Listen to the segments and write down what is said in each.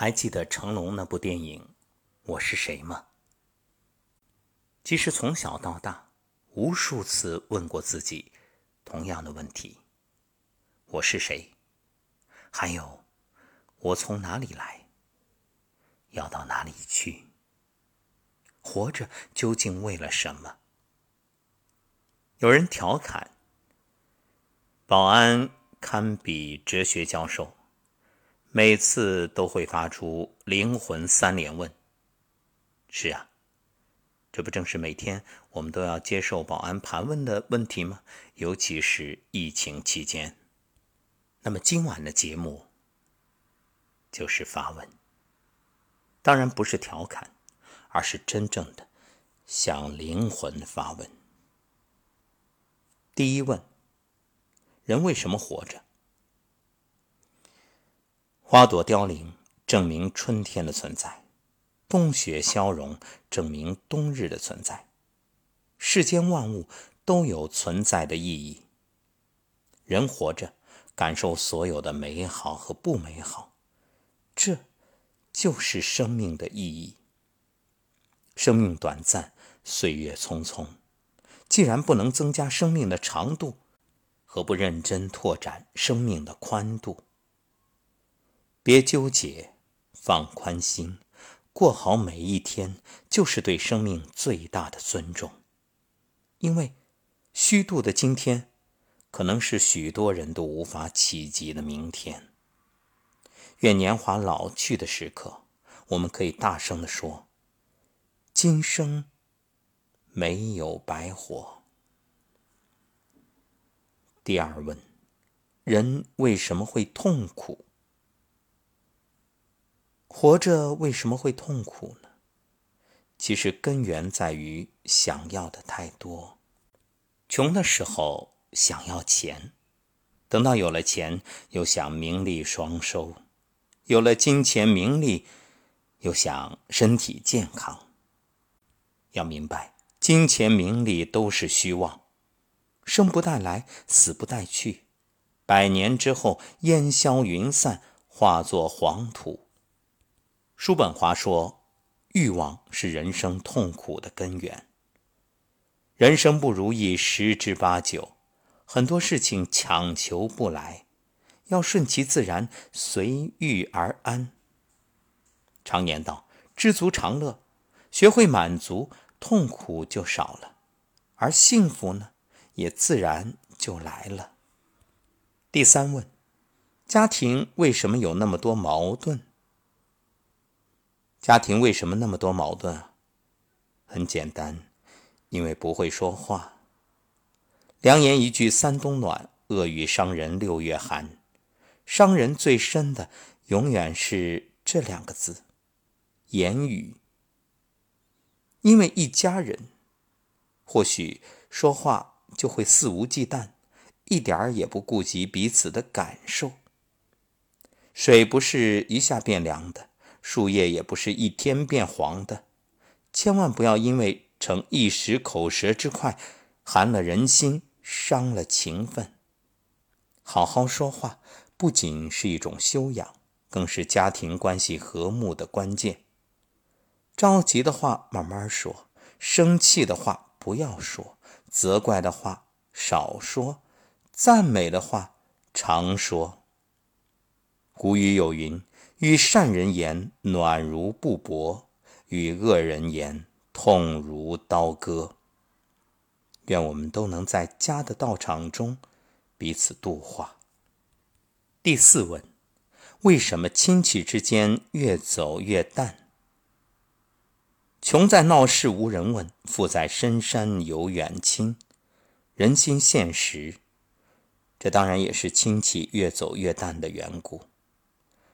还记得成龙那部电影《我是谁》吗？其实从小到大，无数次问过自己同样的问题：我是谁？还有，我从哪里来？要到哪里去？活着究竟为了什么？有人调侃：保安堪比哲学教授。每次都会发出灵魂三连问。是啊，这不正是每天我们都要接受保安盘问的问题吗？尤其是疫情期间。那么今晚的节目就是发问，当然不是调侃，而是真正的向灵魂发问。第一问：人为什么活着？花朵凋零，证明春天的存在；冬雪消融，证明冬日的存在。世间万物都有存在的意义。人活着，感受所有的美好和不美好，这就是生命的意义。生命短暂，岁月匆匆，既然不能增加生命的长度，何不认真拓展生命的宽度？别纠结，放宽心，过好每一天，就是对生命最大的尊重。因为虚度的今天，可能是许多人都无法企及的明天。愿年华老去的时刻，我们可以大声地说：“今生没有白活。”第二问：人为什么会痛苦？活着为什么会痛苦呢？其实根源在于想要的太多。穷的时候想要钱，等到有了钱又想名利双收，有了金钱名利又想身体健康。要明白，金钱名利都是虚妄，生不带来，死不带去，百年之后烟消云散，化作黄土。叔本华说：“欲望是人生痛苦的根源。人生不如意十之八九，很多事情强求不来，要顺其自然，随遇而安。常言道：知足常乐，学会满足，痛苦就少了，而幸福呢，也自然就来了。”第三问：家庭为什么有那么多矛盾？家庭为什么那么多矛盾？很简单，因为不会说话。良言一句三冬暖，恶语伤人六月寒。伤人最深的，永远是这两个字：言语。因为一家人，或许说话就会肆无忌惮，一点儿也不顾及彼此的感受。水不是一下变凉的。树叶也不是一天变黄的，千万不要因为逞一时口舌之快，寒了人心，伤了情分。好好说话，不仅是一种修养，更是家庭关系和睦的关键。着急的话慢慢说，生气的话不要说，责怪的话少说，赞美的话常说。古语有云。与善人言，暖如布帛；与恶人言，痛如刀割。愿我们都能在家的道场中彼此度化。第四问：为什么亲戚之间越走越淡？穷在闹市无人问，富在深山有远亲。人心现实，这当然也是亲戚越走越淡的缘故。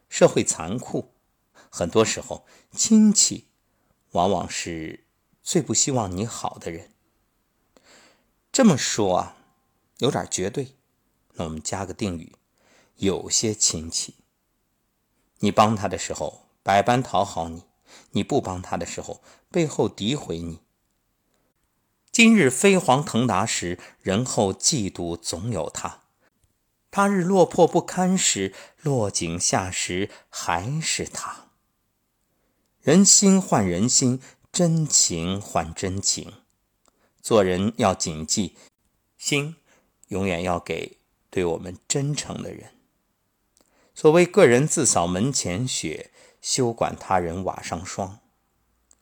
社会残酷，很多时候亲戚往往是最不希望你好的人。这么说啊，有点绝对。那我们加个定语：有些亲戚，你帮他的时候百般讨好你，你不帮他的时候背后诋毁你。今日飞黄腾达时，人后嫉妒总有他。他日落魄不堪时，落井下石还是他。人心换人心，真情换真情。做人要谨记，心永远要给对我们真诚的人。所谓“个人自扫门前雪，休管他人瓦上霜”。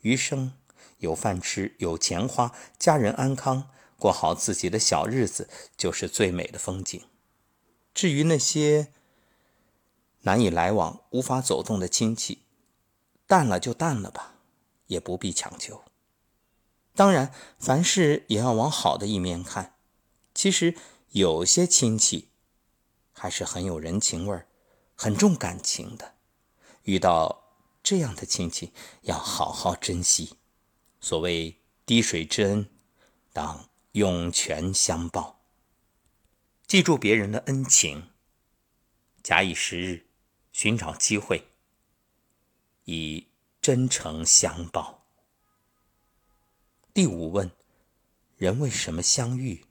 余生有饭吃，有钱花，家人安康，过好自己的小日子，就是最美的风景。至于那些难以来往、无法走动的亲戚，淡了就淡了吧，也不必强求。当然，凡事也要往好的一面看。其实有些亲戚还是很有人情味儿，很重感情的。遇到这样的亲戚，要好好珍惜。所谓滴水之恩，当涌泉相报。记住别人的恩情，假以时日，寻找机会，以真诚相报。第五问：人为什么相遇？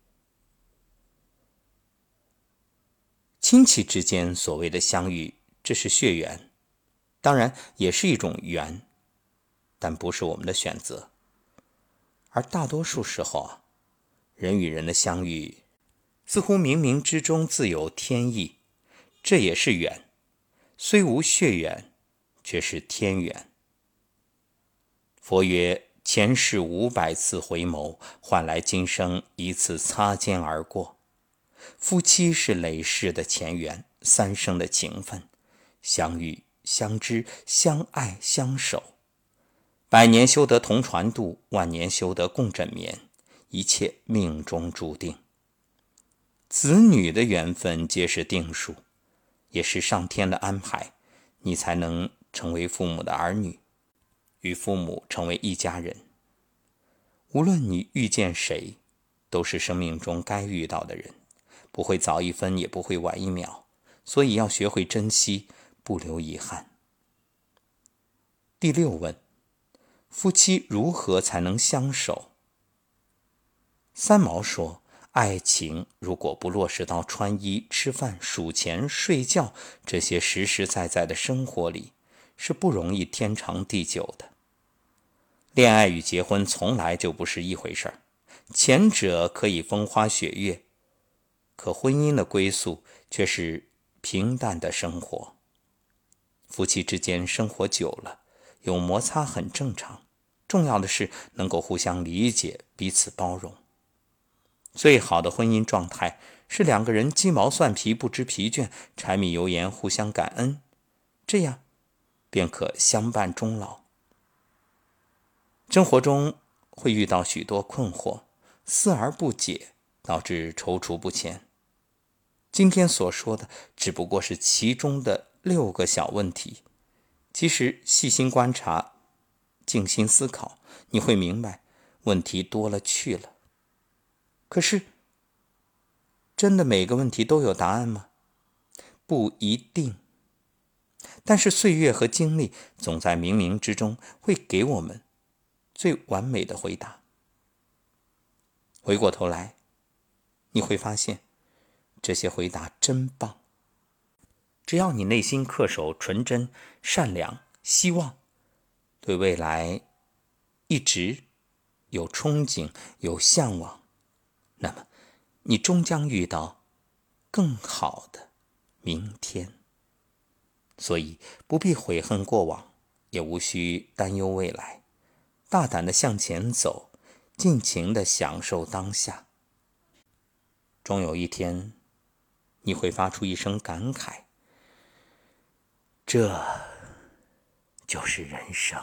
亲戚之间所谓的相遇，这是血缘，当然也是一种缘，但不是我们的选择。而大多数时候啊，人与人的相遇，似乎冥冥之中自有天意，这也是缘，虽无血缘，却是天缘。佛曰。前世五百次回眸，换来今生一次擦肩而过。夫妻是累世的前缘，三生的情分，相遇、相知、相爱、相守。百年修得同船渡，万年修得共枕眠，一切命中注定。子女的缘分皆是定数，也是上天的安排，你才能成为父母的儿女。与父母成为一家人。无论你遇见谁，都是生命中该遇到的人，不会早一分，也不会晚一秒，所以要学会珍惜，不留遗憾。第六问：夫妻如何才能相守？三毛说：“爱情如果不落实到穿衣、吃饭、数钱、睡觉这些实实在在的生活里，是不容易天长地久的。”恋爱与结婚从来就不是一回事儿，前者可以风花雪月，可婚姻的归宿却是平淡的生活。夫妻之间生活久了，有摩擦很正常，重要的是能够互相理解，彼此包容。最好的婚姻状态是两个人鸡毛蒜皮不知疲倦，柴米油盐互相感恩，这样便可相伴终老。生活中会遇到许多困惑，思而不解，导致踌躇不前。今天所说的只不过是其中的六个小问题，其实细心观察、静心思考，你会明白问题多了去了。可是，真的每个问题都有答案吗？不一定。但是岁月和经历总在冥冥之中会给我们。最完美的回答。回过头来，你会发现，这些回答真棒。只要你内心恪守纯真、善良、希望，对未来一直有憧憬、有向往，那么你终将遇到更好的明天。所以，不必悔恨过往，也无需担忧未来。大胆的向前走，尽情的享受当下。终有一天，你会发出一声感慨：这就是人生。